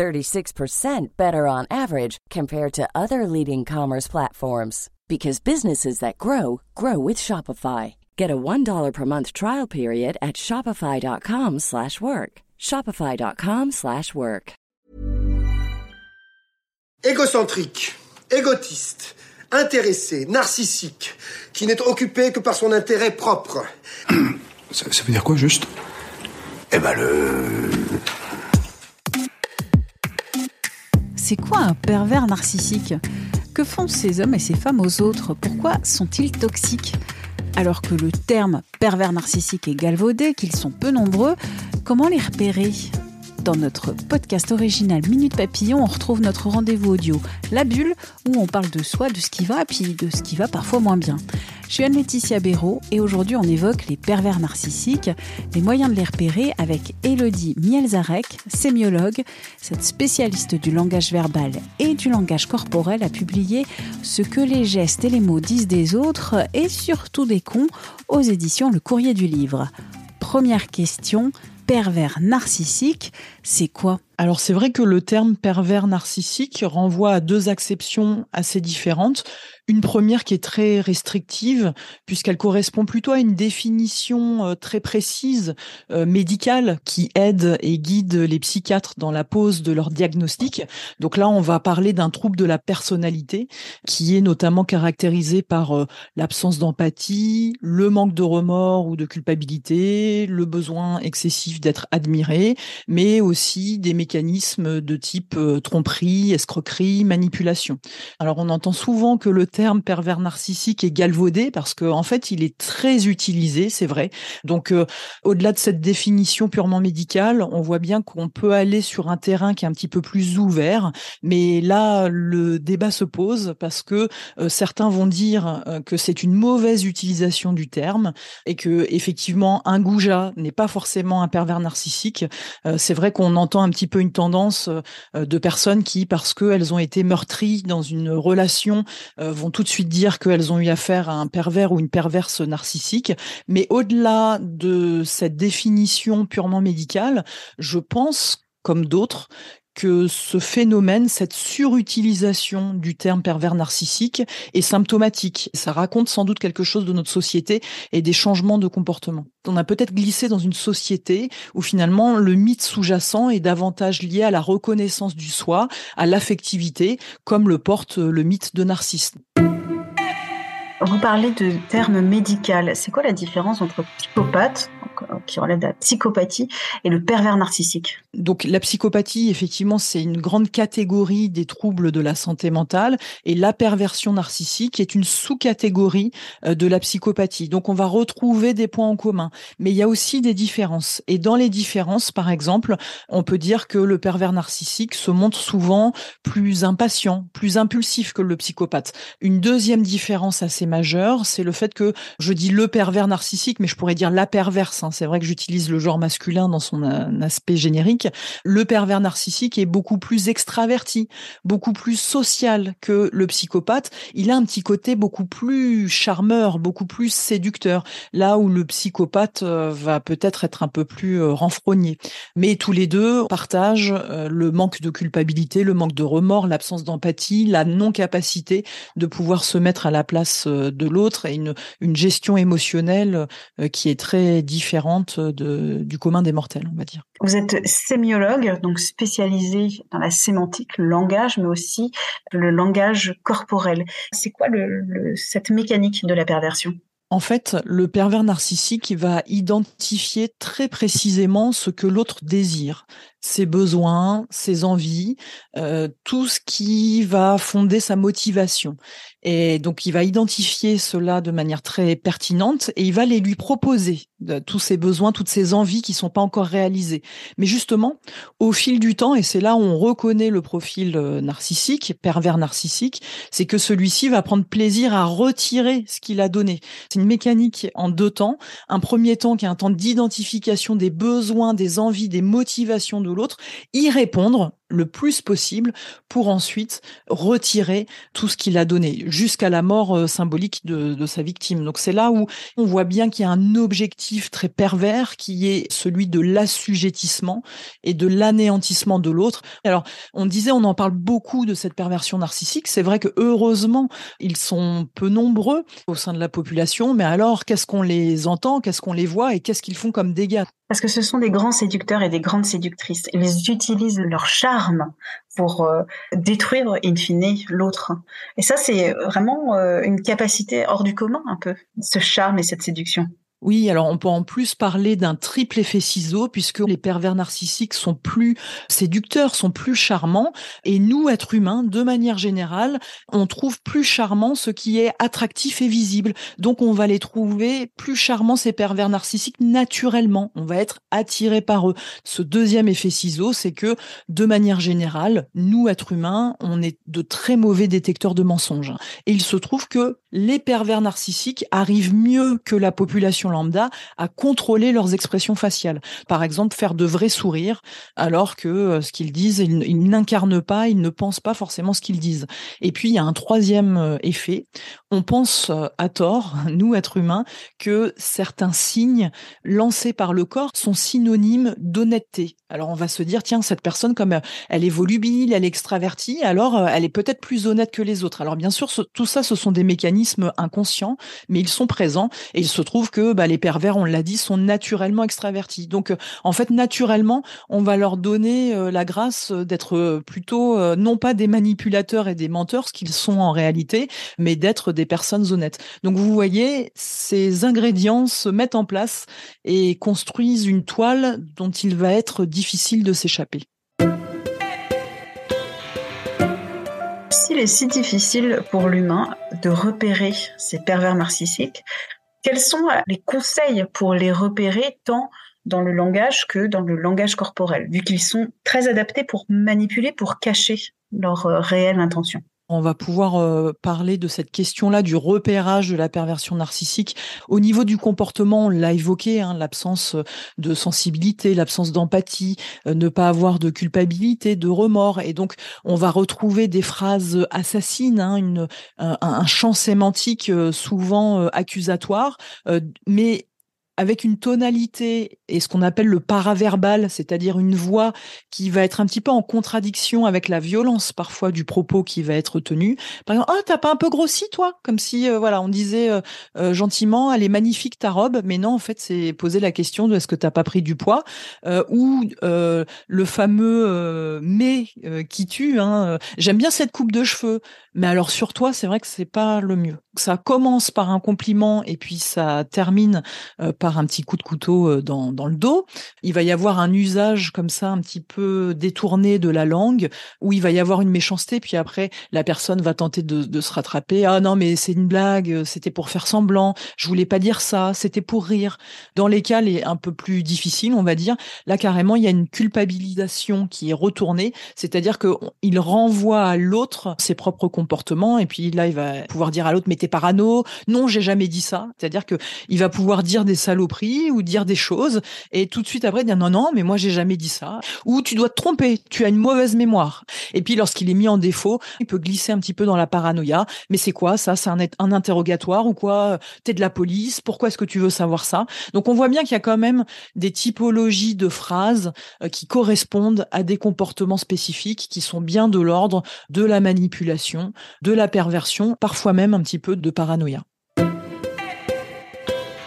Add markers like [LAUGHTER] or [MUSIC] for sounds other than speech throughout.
36% better on average compared to other leading commerce platforms because businesses that grow grow with Shopify. Get a $1 per month trial period at shopify.com/work. shopify.com/work. Égocentrique, égotiste, intéressé, narcissique, qui n'est occupé que par son intérêt propre. Ça, ça veut dire quoi juste? Eh ben le... C'est quoi un pervers narcissique Que font ces hommes et ces femmes aux autres? Pourquoi sont-ils toxiques? Alors que le terme pervers narcissique est galvaudé, qu'ils sont peu nombreux, comment les repérer? Dans notre podcast original Minute Papillon, on retrouve notre rendez-vous audio La Bulle, où on parle de soi, de ce qui va, puis de ce qui va parfois moins bien. Je suis Anne-Laetitia Béraud et aujourd'hui on évoque les pervers narcissiques, les moyens de les repérer avec Elodie Mielzarek, sémiologue. Cette spécialiste du langage verbal et du langage corporel a publié Ce que les gestes et les mots disent des autres et surtout des cons aux éditions Le Courrier du Livre. Première question, pervers narcissique, c'est quoi? Alors c'est vrai que le terme pervers narcissique renvoie à deux acceptions assez différentes. Une première qui est très restrictive, puisqu'elle correspond plutôt à une définition euh, très précise euh, médicale qui aide et guide les psychiatres dans la pose de leur diagnostic. Donc là, on va parler d'un trouble de la personnalité qui est notamment caractérisé par euh, l'absence d'empathie, le manque de remords ou de culpabilité, le besoin excessif d'être admiré, mais aussi des mécanismes de type tromperie, escroquerie, manipulation. Alors on entend souvent que le terme pervers narcissique est galvaudé parce qu'en en fait, il est très utilisé, c'est vrai. Donc, euh, au-delà de cette définition purement médicale, on voit bien qu'on peut aller sur un terrain qui est un petit peu plus ouvert. Mais là, le débat se pose parce que euh, certains vont dire euh, que c'est une mauvaise utilisation du terme et que effectivement, un goujat n'est pas forcément un pervers narcissique. c'est vrai qu'on entend un petit peu une tendance de personnes qui, parce qu'elles ont été meurtries dans une relation, vont tout de suite dire qu'elles ont eu affaire à un pervers ou une perverse narcissique. Mais au-delà de cette définition purement médicale, je pense, comme d'autres, que ce phénomène, cette surutilisation du terme pervers narcissique est symptomatique. Ça raconte sans doute quelque chose de notre société et des changements de comportement. On a peut-être glissé dans une société où finalement le mythe sous-jacent est davantage lié à la reconnaissance du soi, à l'affectivité, comme le porte le mythe de Narcisse. Vous parlez de terme médical. C'est quoi la différence entre psychopathe, qui relève de la psychopathie, et le pervers narcissique Donc la psychopathie, effectivement, c'est une grande catégorie des troubles de la santé mentale, et la perversion narcissique est une sous-catégorie euh, de la psychopathie. Donc on va retrouver des points en commun, mais il y a aussi des différences. Et dans les différences, par exemple, on peut dire que le pervers narcissique se montre souvent plus impatient, plus impulsif que le psychopathe. Une deuxième différence assez majeur, c'est le fait que je dis le pervers narcissique, mais je pourrais dire la perverse. Hein. C'est vrai que j'utilise le genre masculin dans son euh, aspect générique. Le pervers narcissique est beaucoup plus extraverti, beaucoup plus social que le psychopathe. Il a un petit côté beaucoup plus charmeur, beaucoup plus séducteur, là où le psychopathe euh, va peut-être être un peu plus euh, renfrogné. Mais tous les deux partagent le manque de culpabilité, le manque de remords, l'absence d'empathie, la non-capacité de pouvoir se mettre à la place de l'autre et une, gestion émotionnelle qui est très différente de, du commun des mortels, on va dire. Vous êtes sémiologue, donc spécialisé dans la sémantique, le langage, mais aussi le langage corporel. C'est quoi le, cette mécanique de la perversion? En fait, le pervers narcissique va identifier très précisément ce que l'autre désire. Ses besoins, ses envies, euh, tout ce qui va fonder sa motivation. Et donc, il va identifier cela de manière très pertinente et il va les lui proposer, de, tous ses besoins, toutes ses envies qui sont pas encore réalisées. Mais justement, au fil du temps, et c'est là où on reconnaît le profil euh, narcissique, pervers narcissique, c'est que celui-ci va prendre plaisir à retirer ce qu'il a donné. C'est une mécanique en deux temps. Un premier temps qui est un temps d'identification des besoins, des envies, des motivations de l'autre, y répondre le plus possible pour ensuite retirer tout ce qu'il a donné jusqu'à la mort euh, symbolique de, sa victime. Donc c'est là où on voit bien qu'il y a un objectif très pervers qui est celui de l'assujettissement et de l'anéantissement de l'autre. Alors on disait, on en parle beaucoup de cette perversion narcissique. C'est vrai que heureusement ils sont peu nombreux au sein de la population, mais alors qu'est-ce qu'on les entend, qu'est-ce qu'on les voit et qu'est-ce qu'ils font comme dégâts? Parce que ce sont des grands séducteurs et des grandes séductrices. Ils utilisent leur charme pour euh, détruire in fine l'autre. Et ça, c'est vraiment euh, une capacité hors du commun un peu, ce charme et cette séduction. Oui, alors on peut en plus parler d'un triple effet ciseau puisque les pervers narcissiques sont plus séducteurs, sont plus charmants et nous, êtres humains, de manière générale, on trouve plus charmant ce qui est attractif et visible. Donc on va les trouver plus charmants, ces pervers narcissiques, naturellement. On va être attiré par eux. Ce deuxième effet ciseau, c'est que de manière générale, nous, êtres humains, on est de très mauvais détecteurs de mensonges. Et il se trouve que les pervers narcissiques arrivent mieux que la population lambda à contrôler leurs expressions faciales. Par exemple, faire de vrais sourires, alors que euh, ce qu'ils disent, ils, n'incarnent pas, ils ne pensent pas forcément ce qu'ils disent. Et puis, il y a un troisième euh, effet. On pense euh, à tort, [LAUGHS] nous, êtres humains, que certains signes lancés par le corps sont synonymes d'honnêteté. Alors, on va se dire, tiens, cette personne, comme elle est volubile, elle est extravertie, alors elle est peut-être plus honnête que les autres. Alors, bien sûr, tout ça, ce sont des mécanismes inconscients, mais ils sont présents et il se trouve que bah, les pervers, on l'a dit, sont naturellement extravertis. Donc, euh, en fait, naturellement, on va leur donner euh, la grâce d'être euh, plutôt non pas des manipulateurs et des menteurs, ce qu'ils sont en réalité, mais d'être des personnes honnêtes. Donc, vous voyez, ces ingrédients se mettent en place et construisent une toile dont il va être difficile de s'échapper. S'il est si difficile pour l'humain de repérer ces pervers narcissiques, quels sont les conseils pour les repérer tant dans le langage que dans le langage corporel, vu qu'ils sont très adaptés pour manipuler, pour cacher leur euh, réelle intention? On va pouvoir euh, parler de cette question-là du repérage de la perversion narcissique. Au niveau du comportement, on l'a évoqué, hein, l'absence de sensibilité, l'absence d'empathie, ne pas avoir de culpabilité, de remords. Et donc, on va retrouver des phrases assassines, hein, un, un, champ sémantique souvent accusatoire, mais avec une tonalité et ce qu'on appelle le paraverbal, c'est-à-dire une voix qui va être un petit peu en contradiction avec la violence parfois du propos qui va être tenu. Par exemple, ah t'as pas un peu grossi toi? Comme si euh, voilà on disait euh, euh, gentiment, elle est magnifique ta robe, mais non en fait c'est poser la question de est-ce que t'as pas pris du poids? Ou le fameux mais qui tue. Hein, J'aime bien cette coupe de cheveux, mais alors sur toi c'est vrai que c'est pas le mieux. Ça commence par un compliment et puis ça termine par un petit coup de couteau euh, dans, dans le dos. Il va y avoir un usage comme ça un petit peu détourné de la langue, où il va y avoir une méchanceté, puis après la personne va tenter de, se rattraper. Ah non, mais c'est une blague, c'était pour faire semblant, je voulais pas dire ça, c'était pour rire. Dans les cas les un peu plus difficiles, on va dire, là carrément il y a une culpabilisation qui est retournée, c'est-à-dire que il renvoie à l'autre ses propres comportements, et puis là il va pouvoir dire à l'autre mais t'es parano, non j'ai jamais dit ça, c'est-à-dire que il va pouvoir dire des ou dire des choses et tout de suite après dire non non mais moi j'ai jamais dit ça. Ou tu dois te tromper tu as une mauvaise mémoire. Et puis lorsqu'il est mis en défaut il peut glisser un petit peu dans la paranoïa. Mais c'est quoi ça? C'est un, un interrogatoire ou quoi? T'es de la police? Pourquoi est-ce que tu veux savoir ça? Donc on voit bien qu'il y a quand même des typologies de phrases euh, qui correspondent à des comportements spécifiques qui sont bien de l'ordre de la manipulation de la perversion parfois même un petit peu de paranoïa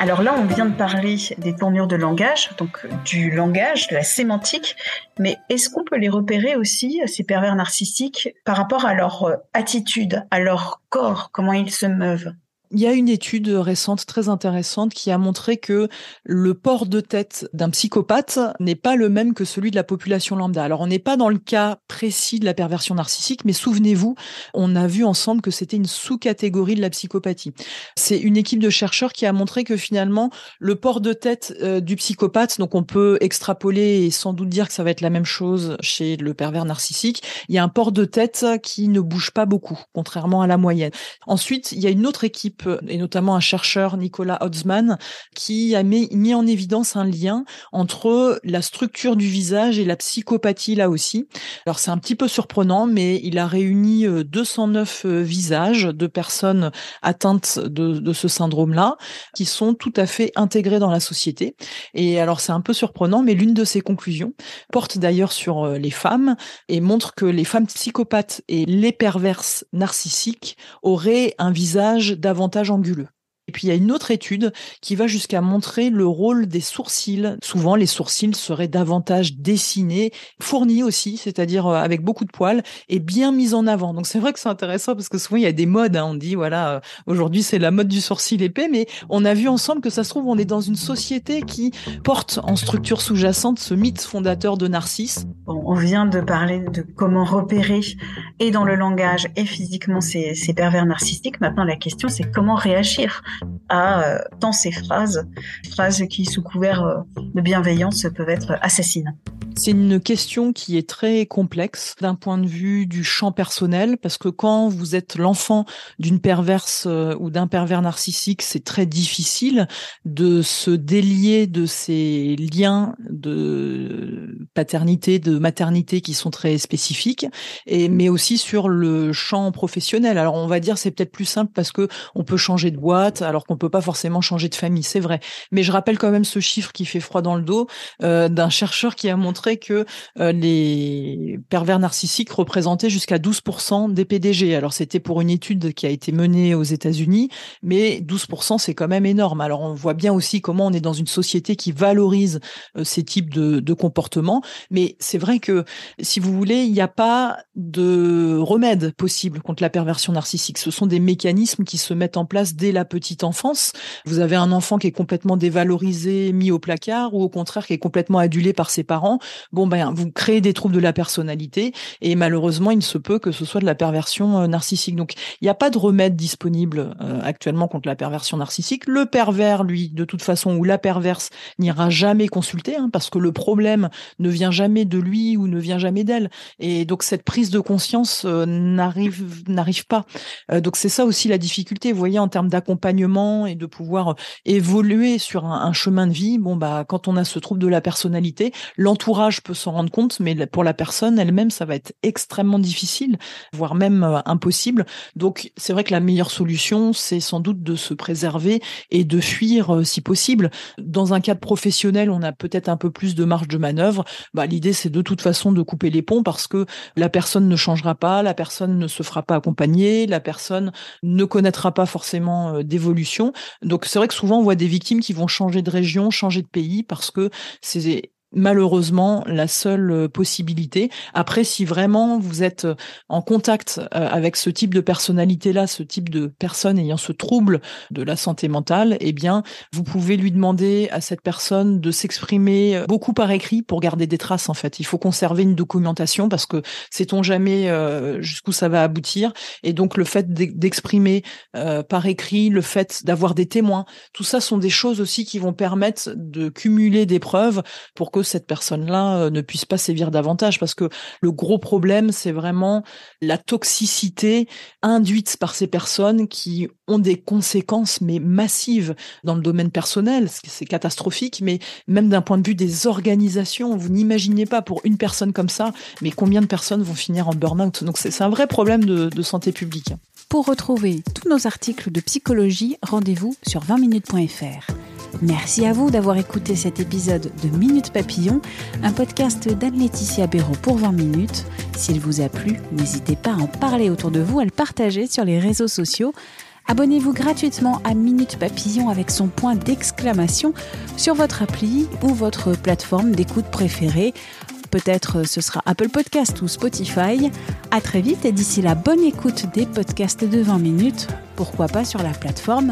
alors là, on vient de parler des tournures de langage, donc du langage, de la sémantique, mais est-ce qu'on peut les repérer aussi, ces pervers narcissiques, par rapport à leur euh, attitude, à leur corps, comment ils se meuvent? Il y a une étude récente très intéressante qui a montré que le port de tête d'un psychopathe n'est pas le même que celui de la population lambda. Alors on n'est pas dans le cas précis de la perversion narcissique, mais souvenez-vous, on a vu ensemble que c'était une sous-catégorie de la psychopathie. C'est une équipe de chercheurs qui a montré que finalement le port de tête euh, du psychopathe, donc on peut extrapoler et sans doute dire que ça va être la même chose chez le pervers narcissique, il y a un port de tête qui ne bouge pas beaucoup, contrairement à la moyenne. Ensuite, il y a une autre équipe, et notamment un chercheur, Nicolas Hotzman, qui a mis, mis en évidence un lien entre la structure du visage et la psychopathie là aussi. Alors c'est un petit peu surprenant, mais il a réuni 209 euh, euh, visages de personnes atteintes de, de ce syndrome-là, qui sont tout à fait intégrés dans la société. Et alors c'est un peu surprenant, mais l'une de ses conclusions porte d'ailleurs sur euh, les femmes et montre que les femmes psychopathes et les perverses narcissiques auraient un visage davantage anguleux. Et puis il y a une autre étude qui va jusqu'à montrer le rôle des sourcils. Souvent, les sourcils seraient davantage dessinés, fournis aussi, c'est-à-dire euh, avec beaucoup de poils et bien mis en avant. Donc c'est vrai que c'est intéressant parce que souvent il y a des modes. Hein. On dit voilà, euh, aujourd'hui c'est la mode du sourcil épais, mais on a vu ensemble que ça se trouve on est dans une société qui porte en structure sous-jacente ce mythe fondateur de Narcisse. on vient de parler de comment repérer et dans le langage et physiquement ces, ces pervers narcissiques. Maintenant la question c'est comment réagir à euh, tant ces phrases, phrases qui sous couvert euh, de bienveillance peuvent être assassines. C'est une question qui est très complexe d'un point de vue du champ personnel, parce que quand vous êtes l'enfant d'une perverse euh, ou d'un pervers narcissique, c'est très difficile de se délier de ces liens de paternité, de maternité qui sont très spécifiques, mais aussi sur le champ professionnel. Alors on va dire c'est peut-être plus simple parce que on peut changer de boîte, alors qu'on peut pas forcément changer de famille, c'est vrai. Mais je rappelle quand même ce chiffre qui fait froid dans le dos euh, d'un chercheur qui a montré que euh, les pervers narcissiques représentaient jusqu'à 12% des PDG. Alors c'était pour une étude qui a été menée aux États-Unis, mais 12% c'est quand même énorme. Alors on voit bien aussi comment on est dans une société qui valorise euh, ces types de, de comportements, mais c'est vrai que si vous voulez, il n'y a pas de remède possible contre la perversion narcissique. Ce sont des mécanismes qui se mettent en place dès la petite enfance. Vous avez un enfant qui est complètement dévalorisé, mis au placard, ou au contraire qui est complètement adulé par ses parents bon ben vous créez des troubles de la personnalité et malheureusement il se peut que ce soit de la perversion euh, narcissique. Donc il n'y a pas de remède disponible euh, actuellement contre la perversion narcissique. Le pervers, lui, de toute façon, ou la perverse n'ira jamais consulter hein, parce que le problème ne vient jamais de lui ou ne vient jamais d'elle. Et donc cette prise de conscience euh, n'arrive n'arrive pas. donc c'est ça aussi la difficulté, vous voyez, en termes d'accompagnement et de pouvoir évoluer sur un, chemin de vie. Bon bah quand on a ce trouble de la personnalité, l'entourage peut s'en rendre compte, mais pour la personne elle-même, ça va être extrêmement difficile, voire même euh, impossible. Donc, c'est vrai que la meilleure solution, c'est sans doute de se préserver et de fuir euh, si possible. Dans un cadre professionnel, on a peut-être un peu plus de marge de manœuvre. Bah, l'idée, c'est de toute façon de couper les ponts parce que la personne ne changera pas, la personne ne se fera pas accompagner, la personne ne connaîtra pas forcément euh, Donc, c'est vrai que souvent, on voit des victimes qui vont changer de région, changer de pays parce que c'est malheureusement la seule euh, possibilité. Après, si vraiment vous êtes euh, en contact euh, avec ce type de personnalité-là, ce type de personne ayant ce trouble de la santé mentale, eh bien, vous pouvez lui demander à cette personne de s'exprimer beaucoup par écrit pour garder des traces. En fait, il faut conserver une documentation parce que sait-on jamais jusqu'où ça va aboutir. Et donc, le fait d'exprimer par écrit, le fait d'avoir des témoins, tout ça sont des choses aussi qui vont permettre de cumuler des preuves pour que cette personne-là euh, ne puisse pas sévir davantage parce que le gros problème, c'est vraiment la toxicité induite par ces personnes qui ont des conséquences mais massives dans le domaine personnel, c'est catastrophique, mais même d'un point de vue des organisations, vous n'imaginez pas pour une personne comme ça, mais combien de personnes vont finir en burn-out. Donc c'est un vrai problème de, de santé publique. Pour retrouver tous nos articles de psychologie, rendez-vous sur 20minutes.fr. Merci à vous d'avoir écouté cet épisode de Minute Papillon, un podcast d'Anne-Laetitia Béraud pour 20 minutes. S'il vous a plu, n'hésitez pas à en parler autour de vous, à le partager sur les réseaux sociaux. Abonnez-vous gratuitement à Minute Papillon avec son point d'exclamation sur votre appli ou votre plateforme d'écoute préférée. Peut-être ce sera Apple Podcast ou Spotify. À très vite et d'ici là, bonne écoute des podcasts de 20 minutes. pourquoi pas sur la plateforme